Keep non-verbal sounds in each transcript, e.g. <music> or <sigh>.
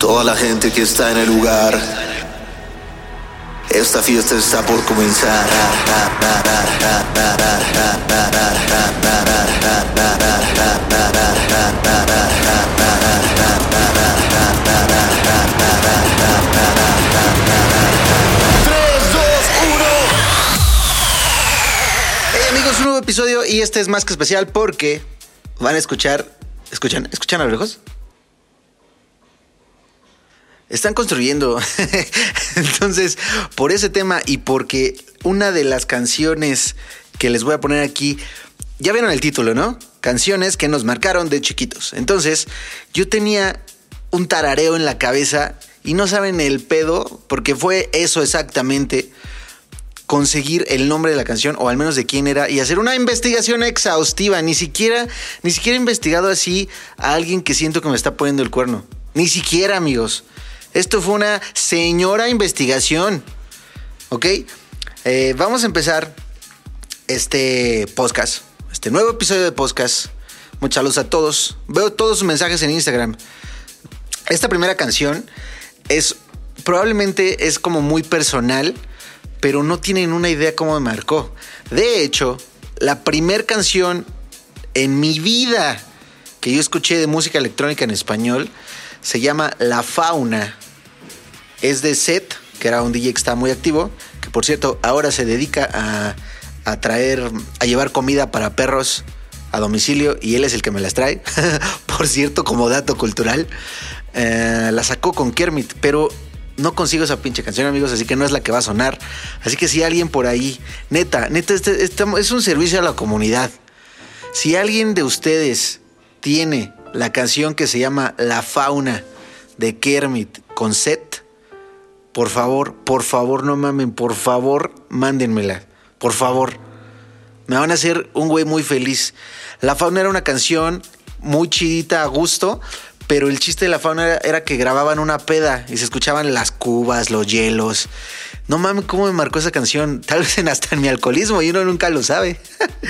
Toda la gente que está en el lugar. Esta fiesta está por comenzar. Tres, dos, uno. Hey amigos, un nuevo episodio y este es más que especial porque van a escuchar. ¿Escuchan? ¿Escuchan a lo lejos? Están construyendo. <laughs> Entonces, por ese tema y porque una de las canciones que les voy a poner aquí, ya vieron el título, ¿no? Canciones que nos marcaron de chiquitos. Entonces, yo tenía un tarareo en la cabeza y no saben el pedo, porque fue eso exactamente conseguir el nombre de la canción o al menos de quién era y hacer una investigación exhaustiva. Ni siquiera, ni siquiera he investigado así a alguien que siento que me está poniendo el cuerno. Ni siquiera, amigos. Esto fue una señora investigación. ¿Ok? Eh, vamos a empezar este podcast, este nuevo episodio de podcast. Mucha luz a todos. Veo todos sus mensajes en Instagram. Esta primera canción es probablemente es como muy personal, pero no tienen una idea cómo me marcó. De hecho, la primera canción en mi vida que yo escuché de música electrónica en español se llama La Fauna. Es de Seth, que era un DJ que estaba muy activo, que por cierto ahora se dedica a, a traer, a llevar comida para perros a domicilio y él es el que me las trae. <laughs> por cierto, como dato cultural, eh, la sacó con Kermit, pero no consigo esa pinche canción, amigos, así que no es la que va a sonar. Así que si alguien por ahí, neta, neta, este, este es un servicio a la comunidad. Si alguien de ustedes tiene la canción que se llama La Fauna de Kermit con Seth, por favor, por favor, no mamen, por favor, mándenmela. Por favor. Me van a hacer un güey muy feliz. La Fauna era una canción muy chidita a gusto, pero el chiste de la fauna era, era, que grababan una peda y se escuchaban las cubas, los hielos. No mames, cómo me marcó esa canción. <laughs> Tal vez en hasta en mi alcoholismo y uno nunca lo sabe.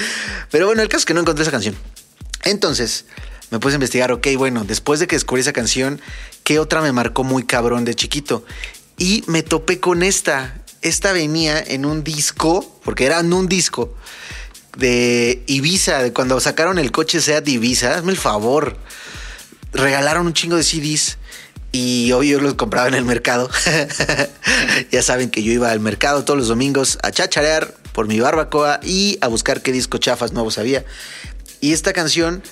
<laughs> pero bueno, el caso es que no encontré esa canción. Entonces, me puse a investigar, ok, bueno, después de que descubrí esa canción, ¿qué otra me marcó muy cabrón de chiquito? Y me topé con esta. Esta venía en un disco, porque era en un disco de Ibiza, de cuando sacaron el coche Seat Ibiza. Hazme el favor regalaron un chingo de CDs y hoy yo los compraba en el mercado. <laughs> ya saben que yo iba al mercado todos los domingos a chacharear por mi barbacoa y a buscar qué disco chafas nuevos había. Y esta canción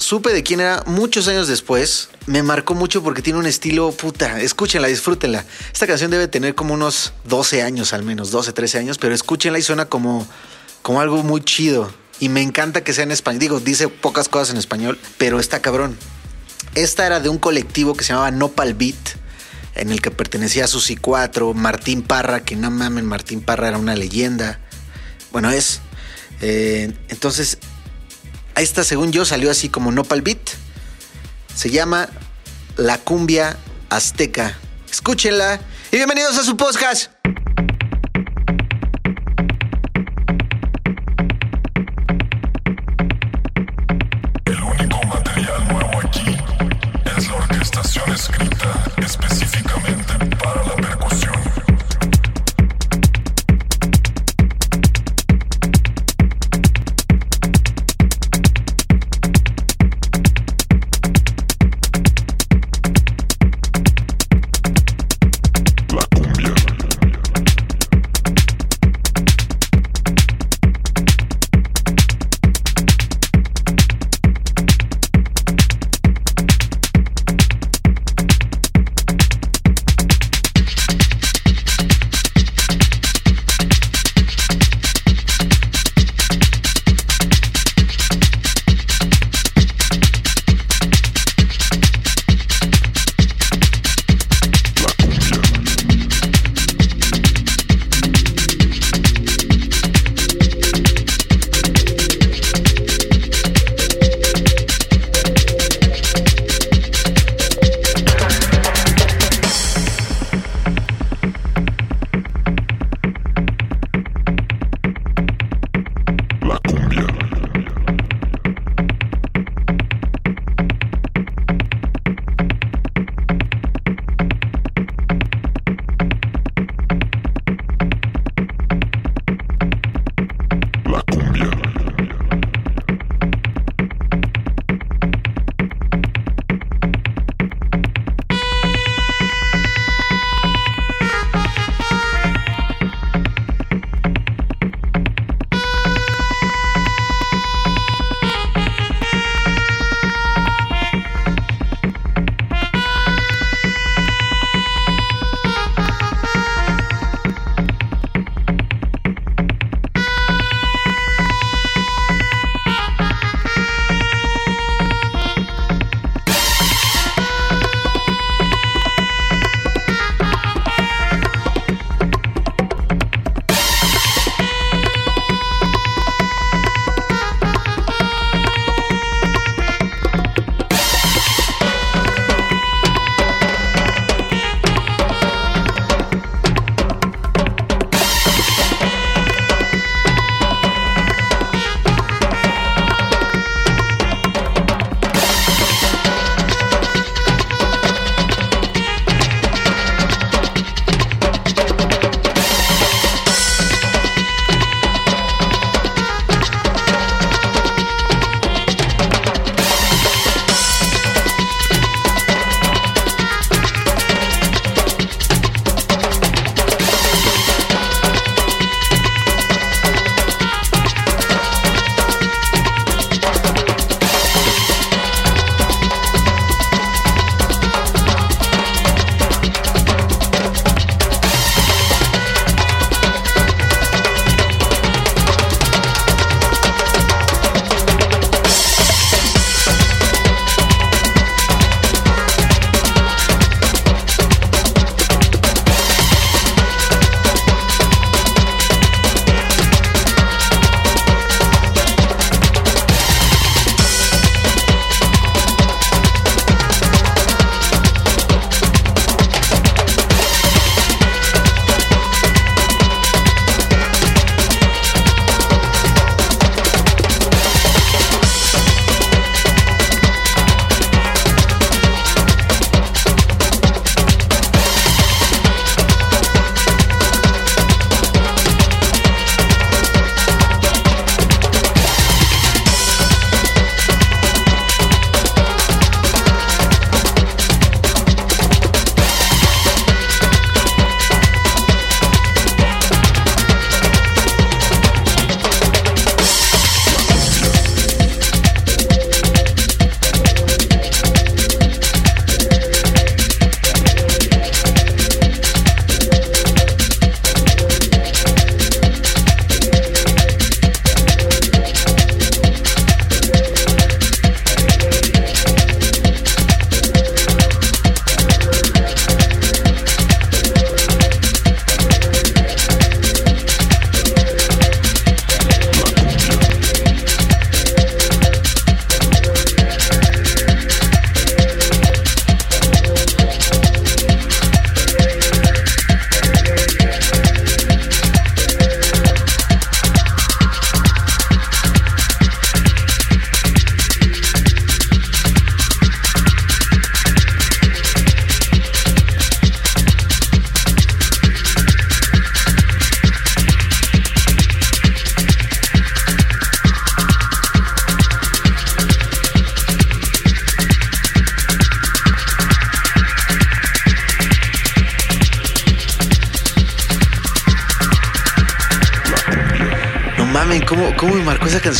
supe de quién era muchos años después. Me marcó mucho porque tiene un estilo puta. Escúchenla, disfrútenla. Esta canción debe tener como unos 12 años al menos, 12, 13 años, pero escúchenla y suena como, como algo muy chido. Y me encanta que sea en español. Digo, dice pocas cosas en español, pero está cabrón. Esta era de un colectivo que se llamaba Nopal Beat, en el que pertenecía a Susi 4, Martín Parra, que no mamen, Martín Parra era una leyenda. Bueno, es. Eh, entonces, esta, según yo, salió así como Nopal Beat. Se llama La Cumbia Azteca. Escúchenla y bienvenidos a su podcast.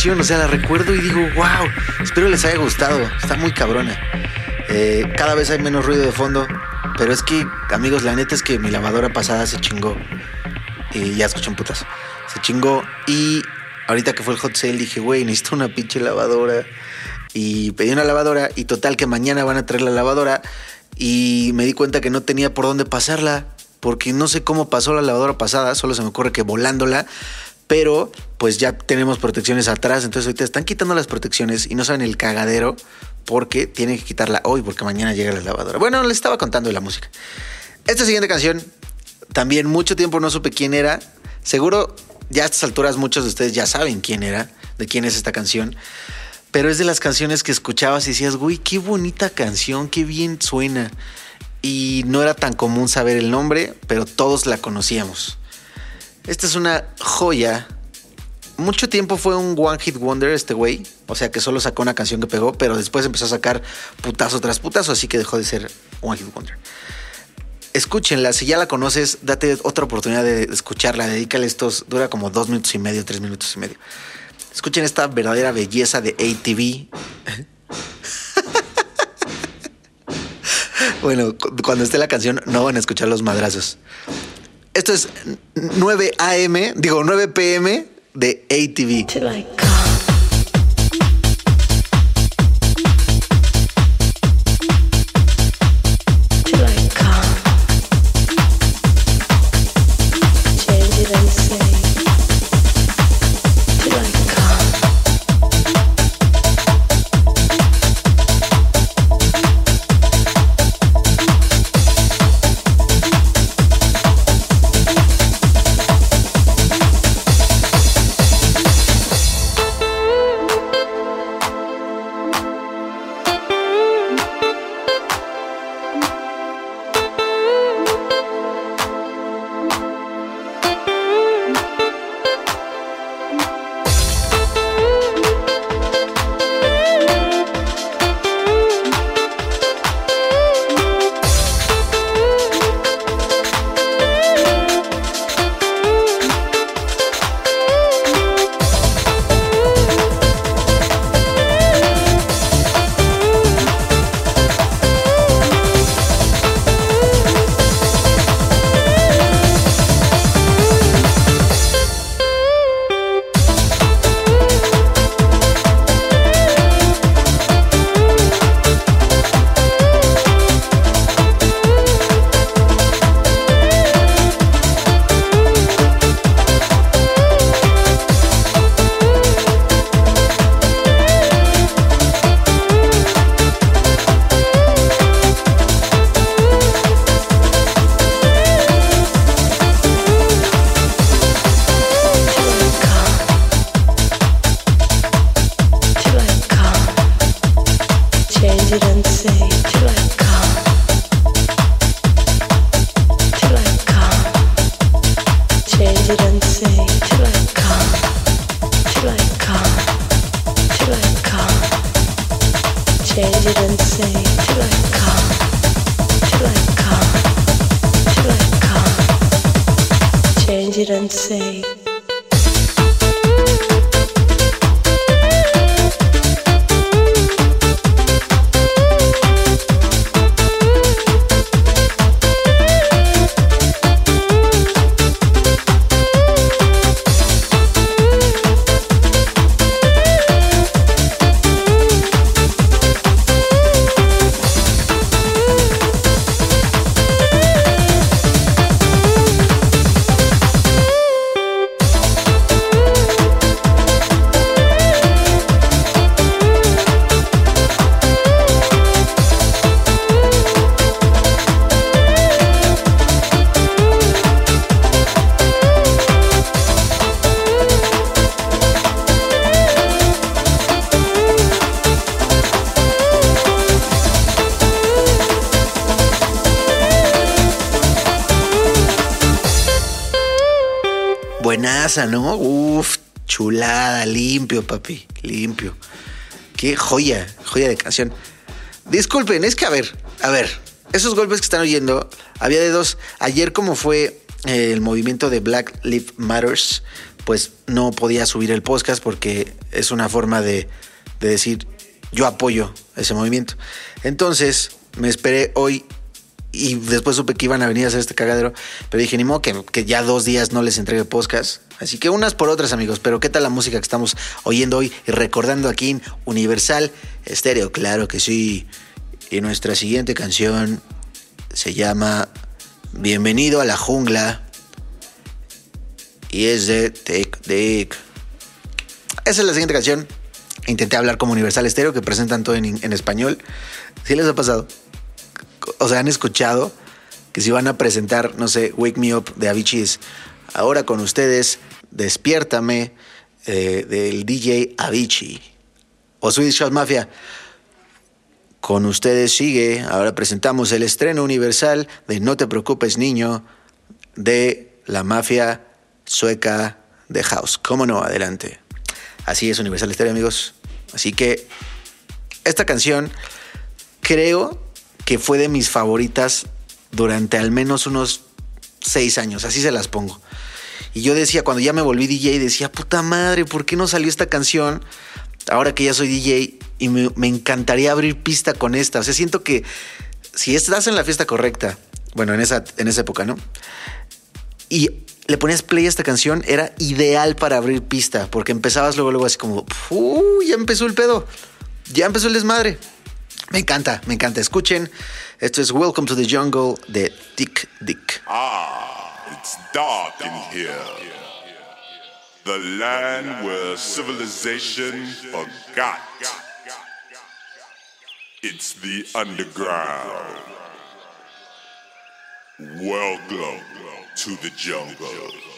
Canción. O sea, la recuerdo y digo, wow, espero les haya gustado. Está muy cabrona. Eh, cada vez hay menos ruido de fondo. Pero es que, amigos, la neta es que mi lavadora pasada se chingó. Y ya escuché un putazo. Se chingó. Y ahorita que fue el hot sale dije, güey, necesito una pinche lavadora. Y pedí una lavadora. Y total que mañana van a traer la lavadora. Y me di cuenta que no tenía por dónde pasarla. Porque no sé cómo pasó la lavadora pasada. Solo se me ocurre que volándola pero pues ya tenemos protecciones atrás, entonces ahorita están quitando las protecciones y no saben el cagadero porque tienen que quitarla hoy porque mañana llega la lavadora. Bueno, les estaba contando de la música. Esta siguiente canción, también mucho tiempo no supe quién era. Seguro ya a estas alturas muchos de ustedes ya saben quién era, de quién es esta canción. Pero es de las canciones que escuchabas y decías, güey, qué bonita canción, qué bien suena. Y no era tan común saber el nombre, pero todos la conocíamos. Esta es una joya. Mucho tiempo fue un One Hit Wonder este güey. O sea que solo sacó una canción que pegó, pero después empezó a sacar putazo tras putazo, así que dejó de ser One Hit Wonder. Escúchenla, si ya la conoces, date otra oportunidad de escucharla. Dedícale estos, dura como dos minutos y medio, tres minutos y medio. Escuchen esta verdadera belleza de ATV. <laughs> bueno, cuando esté la canción, no van a escuchar los madrazos. Esto es 9 AM, digo 9 PM de ATV. ¿No? Uf, chulada, limpio, papi, limpio. Qué joya, joya de canción. Disculpen, es que a ver, a ver, esos golpes que están oyendo, había de dos. Ayer como fue eh, el movimiento de Black Lives Matters, pues no podía subir el podcast porque es una forma de, de decir yo apoyo ese movimiento. Entonces me esperé hoy y después supe que iban a venir a hacer este cagadero, pero dije, ni modo que, que ya dos días no les entregue podcast. Así que unas por otras, amigos. Pero ¿qué tal la música que estamos oyendo hoy y recordando aquí en Universal Estéreo? Claro que sí. Y nuestra siguiente canción se llama Bienvenido a la jungla. Y es de Tic Dick. Esa es la siguiente canción. Intenté hablar como Universal Estéreo, que presentan todo en, en español. ¿Sí les ha pasado? O sea, han escuchado que si van a presentar, no sé, Wake Me Up de Avicii es ahora con ustedes, Despiértame eh, del DJ Avicii. O Swedish House Mafia. Con ustedes sigue, ahora presentamos el estreno universal de No te preocupes niño de la mafia sueca de House. ¿Cómo no? Adelante. Así es Universal Estéreo, amigos. Así que esta canción creo que fue de mis favoritas durante al menos unos seis años, así se las pongo. Y yo decía, cuando ya me volví DJ, decía, puta madre, ¿por qué no salió esta canción? Ahora que ya soy DJ y me, encantaría abrir pista con esta. O sea, siento que si estás en la fiesta correcta, bueno, en esa, en esa época, ¿no? Y le ponías play a esta canción, era ideal para abrir pista, porque empezabas luego, luego así como, "Uh, ya empezó el pedo, ya empezó el desmadre. Me encanta, me encanta. Escuchen, esto es Welcome to the Jungle de Dick Dick. Ah, it's dark in here. The land where civilization forgot. It's the underground. Welcome to the jungle.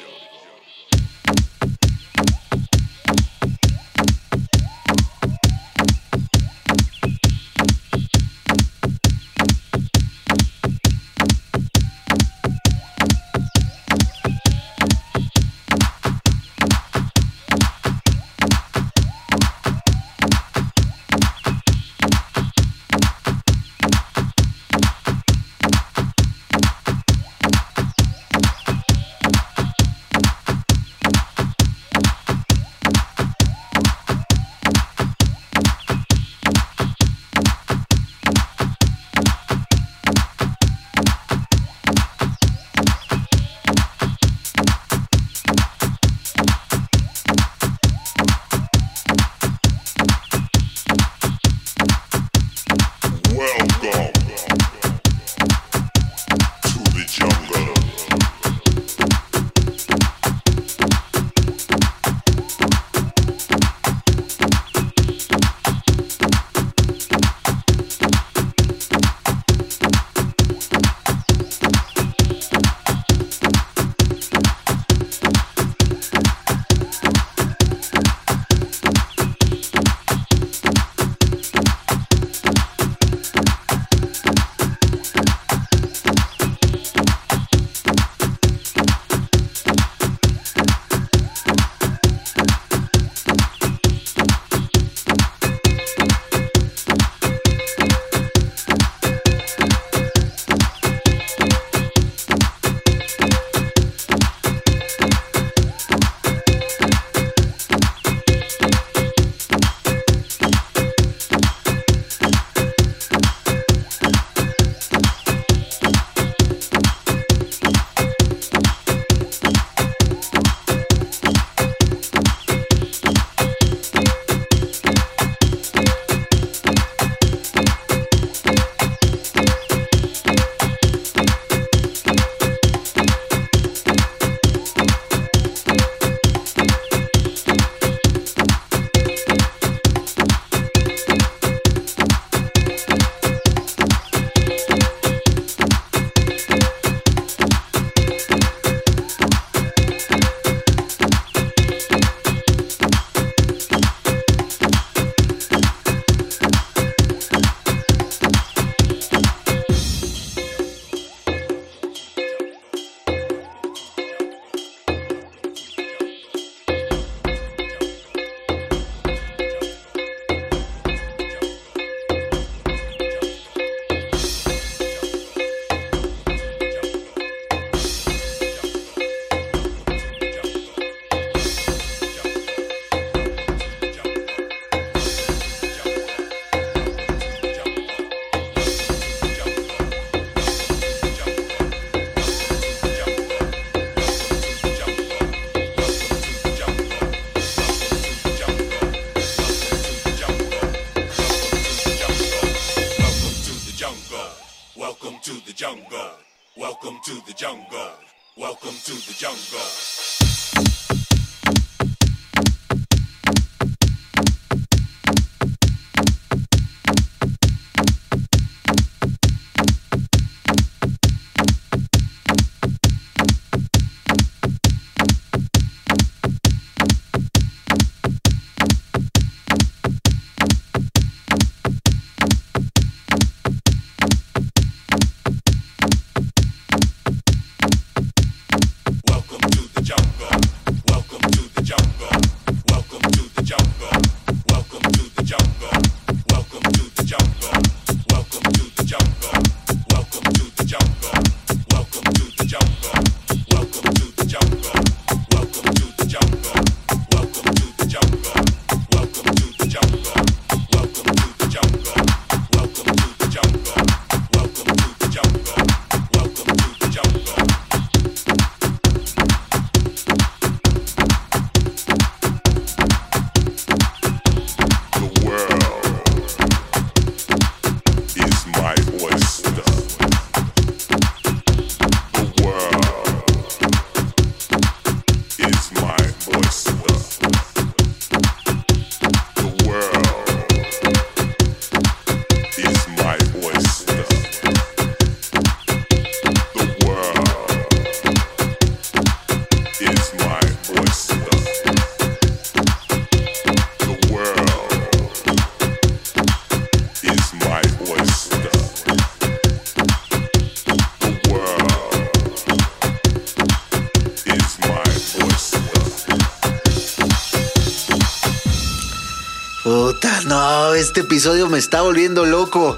Episodio me está volviendo loco.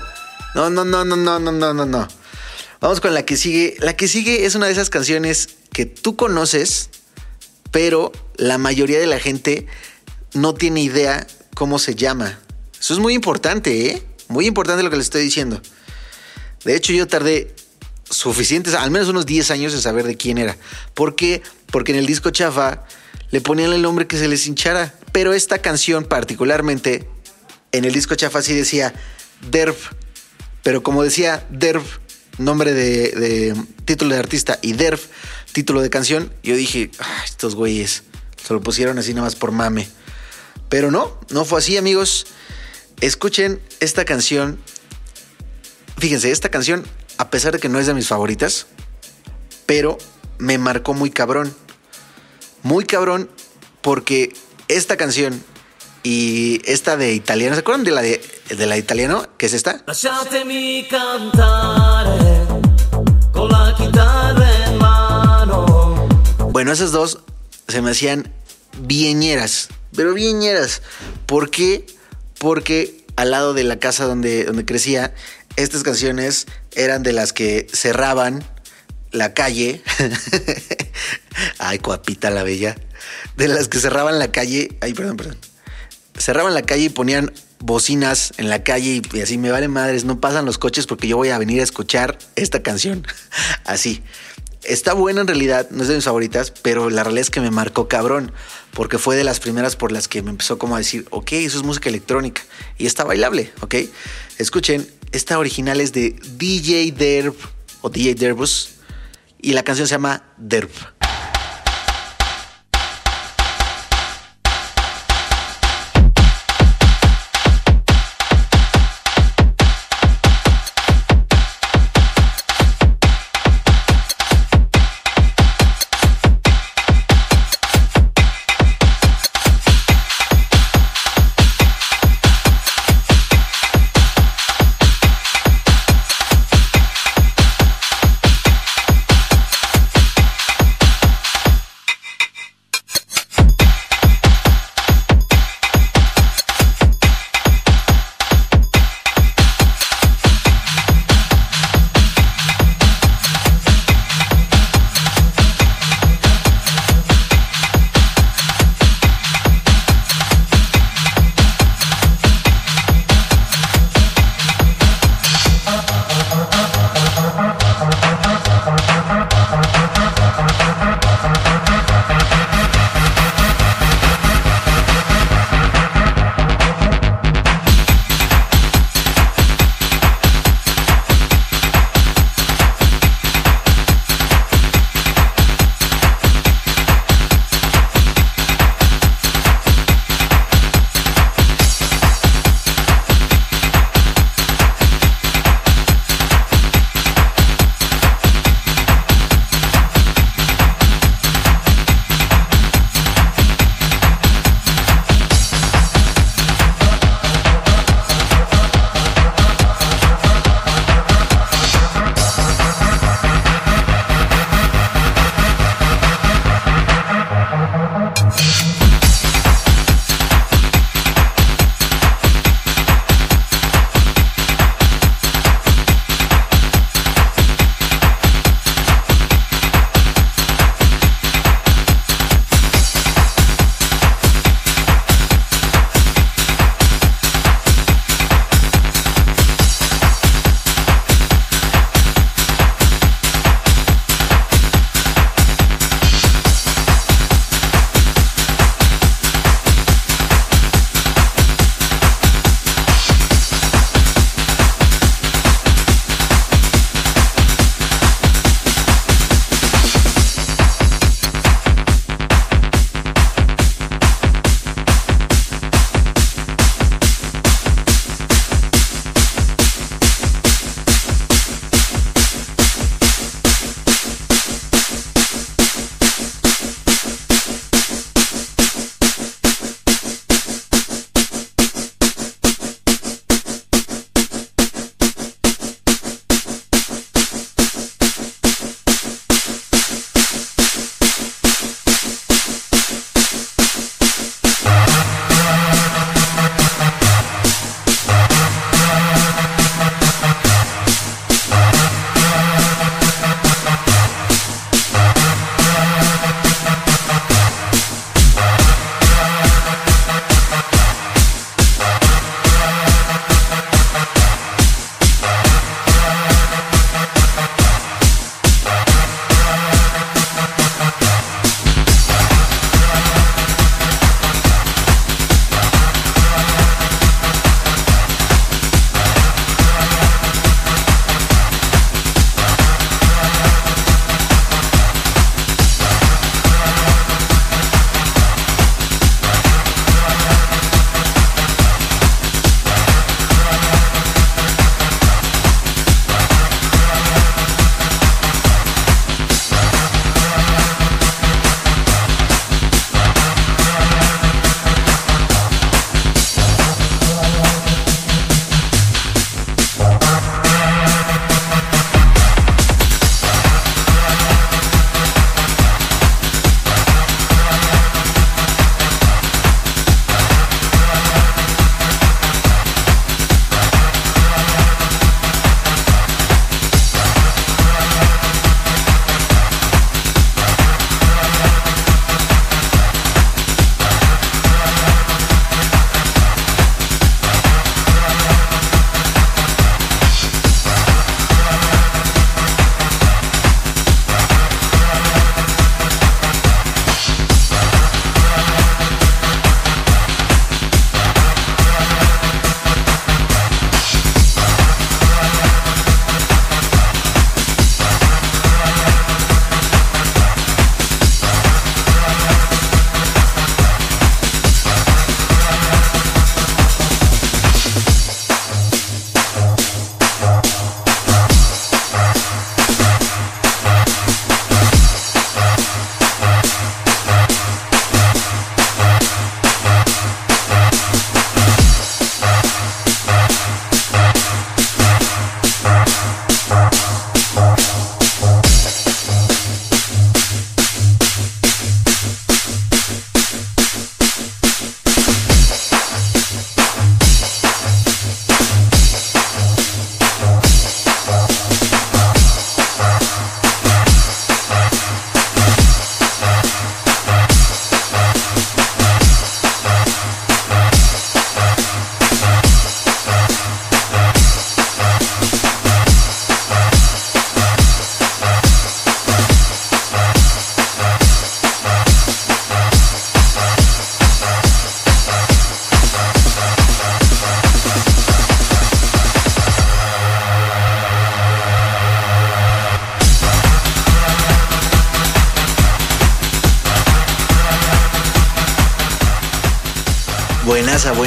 No, no, no, no, no, no, no, no, no. Vamos con la que sigue. La que sigue es una de esas canciones que tú conoces, pero la mayoría de la gente no tiene idea cómo se llama. Eso es muy importante, ¿eh? Muy importante lo que les estoy diciendo. De hecho, yo tardé suficientes, al menos unos 10 años en saber de quién era. ¿Por qué? Porque en el disco chafa le ponían el nombre que se les hinchara. Pero esta canción particularmente, en el disco chafa sí decía Derv. Pero como decía Derv, nombre de, título de artista, y Derv, título de canción, yo dije, "Ah, estos güeyes se lo pusieron así nada más por mame. Pero no, no fue así, amigos. Escuchen esta canción. Fíjense, esta canción, a pesar de que no es de mis favoritas, pero me marcó muy cabrón. Muy cabrón porque esta canción y esta de italiano, ¿se acuerdan de la de, de la italiano? que es esta? Lasciatemi cantare con la chitarra en mano. Bueno, esas dos se me hacían bieñeras, pero bieñeras. ¿Por qué? Porque al lado de la casa donde, donde crecía, estas canciones eran de las que cerraban la calle. <laughs> Ay, cuapita la bella. De las que cerraban la calle. Ay, perdón, perdón. Cerraban la calle y ponían bocinas en la calle y, así me vale madres, no pasan los coches porque yo voy a venir a escuchar esta canción. <laughs> Así. Está buena en realidad, no es de mis favoritas, pero la realidad es que me marcó cabrón, porque fue de las primeras por las que me empezó como a decir, ok, eso es música electrónica y está bailable, ok. Escuchen, esta original es de DJ Derb o DJ Derbus y la canción se llama Derb.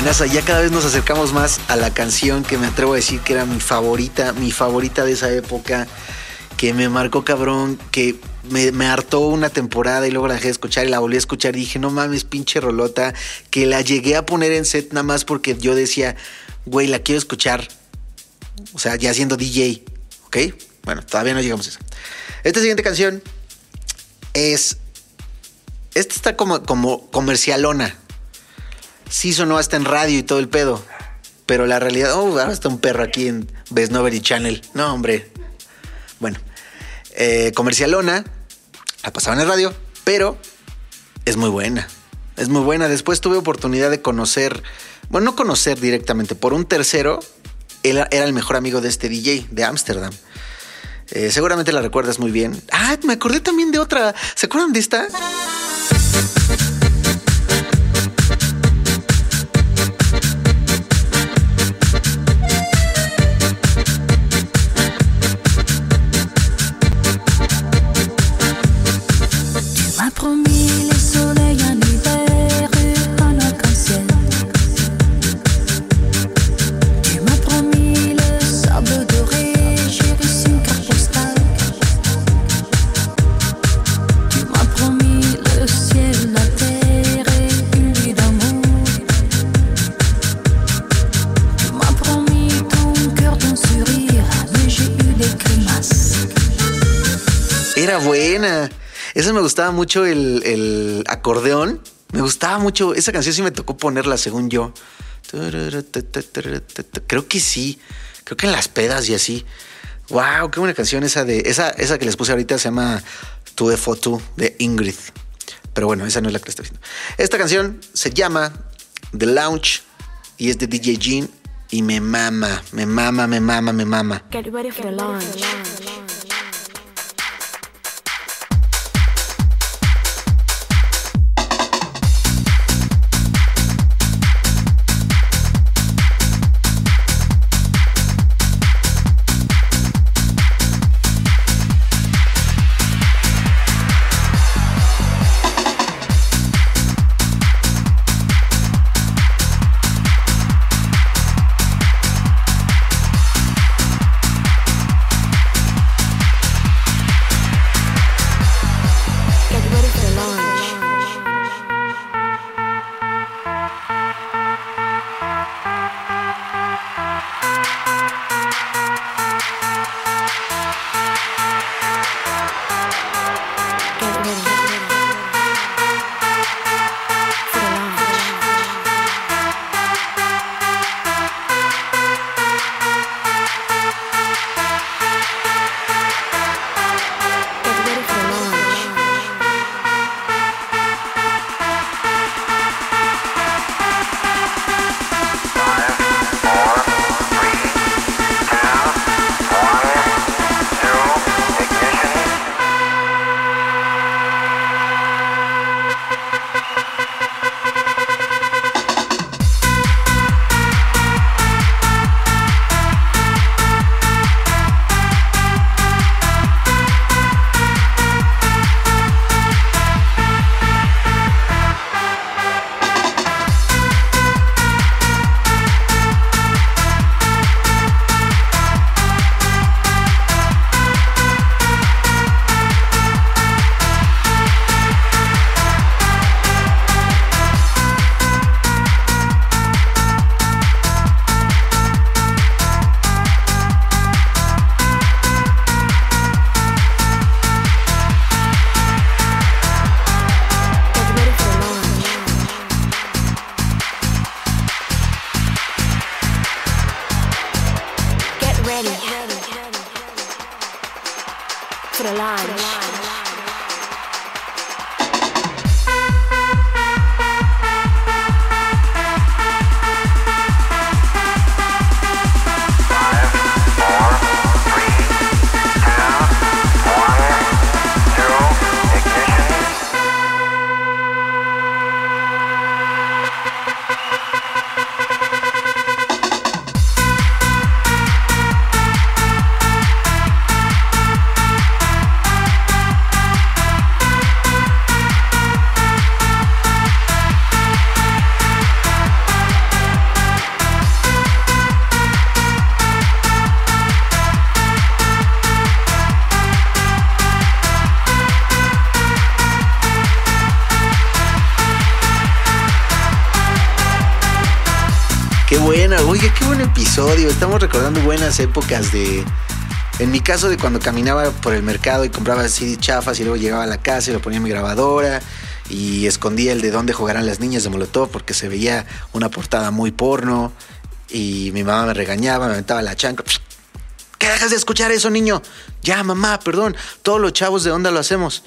Ya cada vez nos acercamos más a la canción que me atrevo a decir que era mi favorita, mi favorita de esa época, que me marcó cabrón, que me, me hartó una temporada y luego la dejé de escuchar y la volví a escuchar y dije, no mames, pinche rolota, que la llegué a poner en set nada más porque yo decía, güey, la quiero escuchar. O sea, ya siendo DJ, ¿ok? Bueno, todavía no llegamos a eso. Esta siguiente canción es... Esta está como, como comercialona sí sonó hasta en radio y todo el pedo. Pero la realidad, oh, ahora está un perro aquí en Besnovery Channel. No, hombre. Bueno, eh, comercialona, la pasaban en radio, pero es muy buena. Es muy buena. Después tuve oportunidad de conocer, bueno, no conocer directamente, por un tercero, él era el mejor amigo de este DJ de Ámsterdam. Eh, seguramente la recuerdas muy bien. Ah, me acordé también de otra. ¿Se acuerdan de esta? Era buena. Esa me gustaba mucho el, acordeón. Me gustaba mucho. Esa canción sí me tocó ponerla, según yo. Creo que sí. Creo que en las pedas y así. Wow, qué buena canción esa de. Esa, esa que les puse ahorita se llama Tu Foto de Ingrid. Pero bueno, esa no es la que estoy diciendo. Esta canción se llama The Lounge y es de DJ Jean y me mama, me mama, me mama, me mama. Get. For the launch. Estamos recordando buenas épocas de. En mi caso, de cuando caminaba por el mercado y compraba así chafas y luego llegaba a la casa y lo ponía en mi grabadora y escondía el de dónde jugarán las niñas de Molotov porque se veía una portada muy porno y mi mamá me regañaba, me aventaba la chanca. ¿Qué dejas de escuchar eso, niño? Ya, mamá, perdón. Todos los chavos de onda lo hacemos.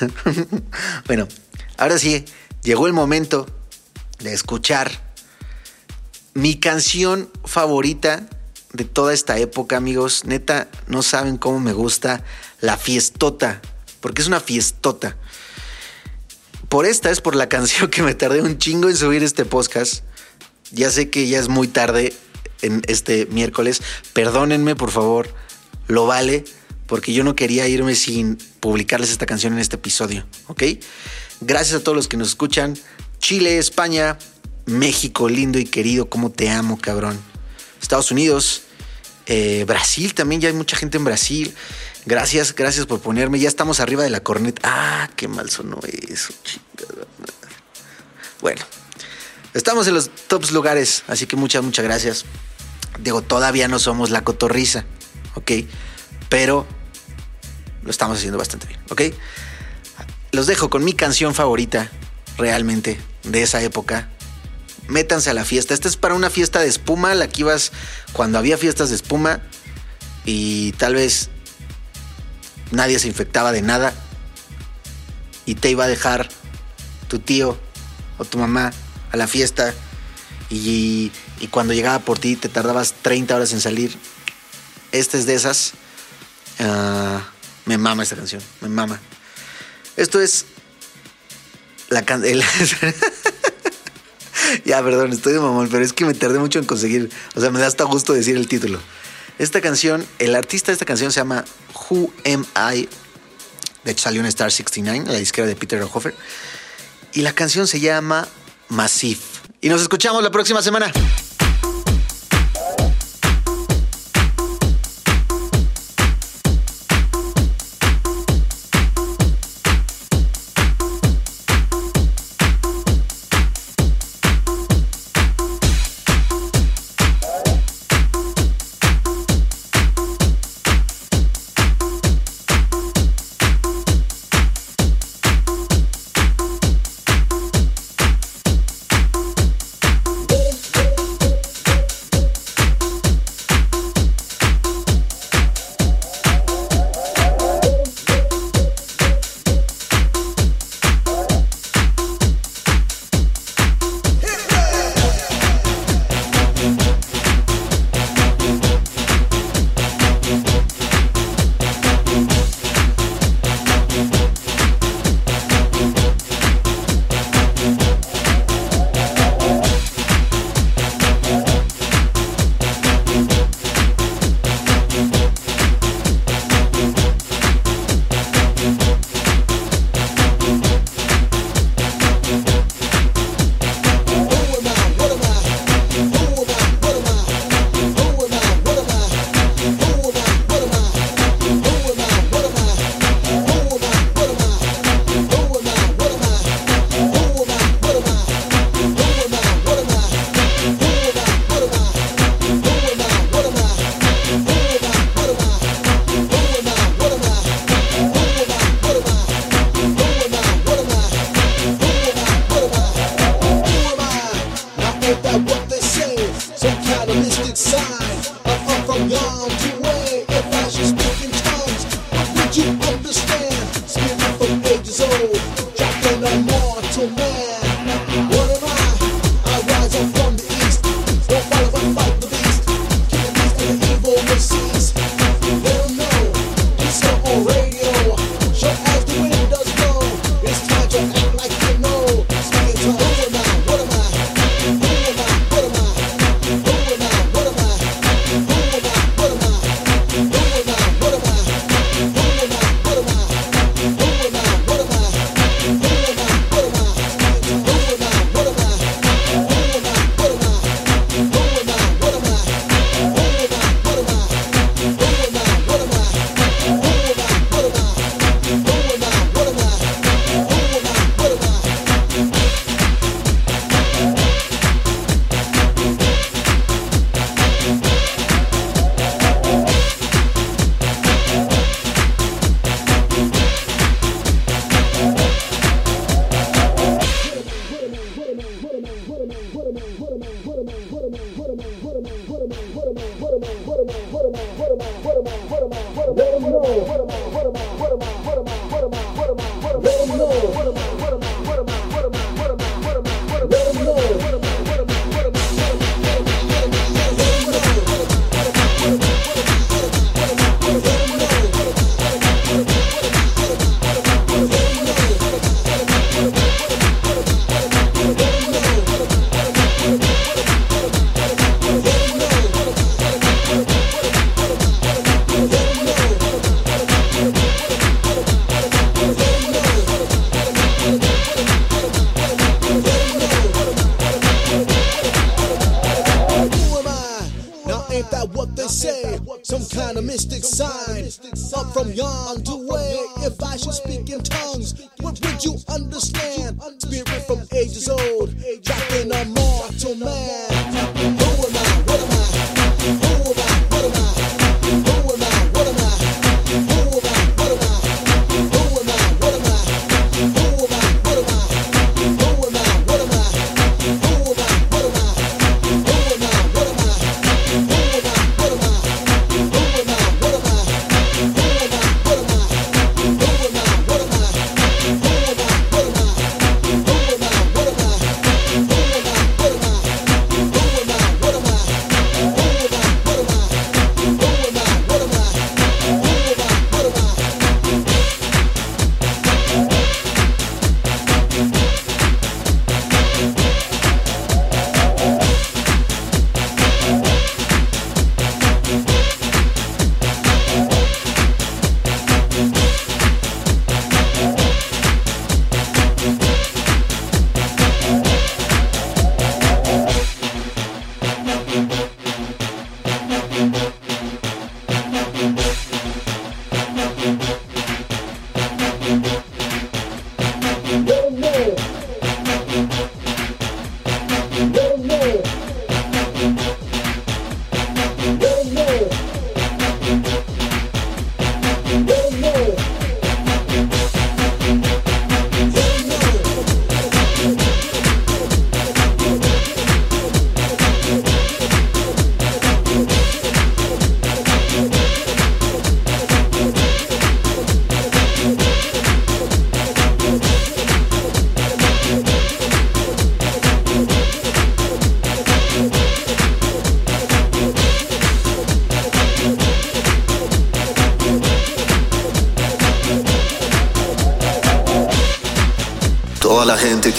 <laughs> bueno, ahora sí, llegó el momento de escuchar mi canción favorita de toda esta época, amigos. Neta, no saben cómo me gusta la fiestota, porque es una fiestota. Por esta es por la canción que me tardé un chingo en subir este podcast. Ya sé que ya es muy tarde en este miércoles. Perdónenme, por favor. Lo vale, porque yo no quería irme sin publicarles esta canción en este episodio, ¿ok? Gracias a todos los que nos escuchan. Chile, España, México, lindo y querido, cómo te amo, cabrón. Estados Unidos, eh, Brasil también, ya hay mucha gente en Brasil. Gracias, gracias por ponerme. Ya estamos arriba de la corneta. Ah, qué mal sonó eso, chingada. Bueno, estamos en los tops lugares, así que muchas, muchas gracias. Digo, todavía no somos la cotorriza, ¿ok? Pero lo estamos haciendo bastante bien, ¿ok? Los dejo con mi canción favorita, realmente, de esa época. Métanse a la fiesta. Esta es para una fiesta de espuma, la que ibas cuando había fiestas de espuma y tal vez nadie se infectaba de nada y te iba a dejar tu tío o tu mamá a la fiesta y, y cuando llegaba por ti te tardabas 30 horas en salir. Esta es de esas. Ah, me mama esta canción, me mama. Esto es la canción. <laughs> <laughs> ya, perdón, estoy de mamón, pero es que me tardé mucho en conseguir. O sea, me da hasta gusto decir el título. Esta canción, el artista de esta canción se llama Who Am I? De hecho, salió en Star 69, la disquera de Peter Hofer. Y la canción se llama Massive. Y nos escuchamos la próxima semana. some kind of mystic sign. Up from yon to way, if I should speak in tongues, what would you understand? Spirit from ages old,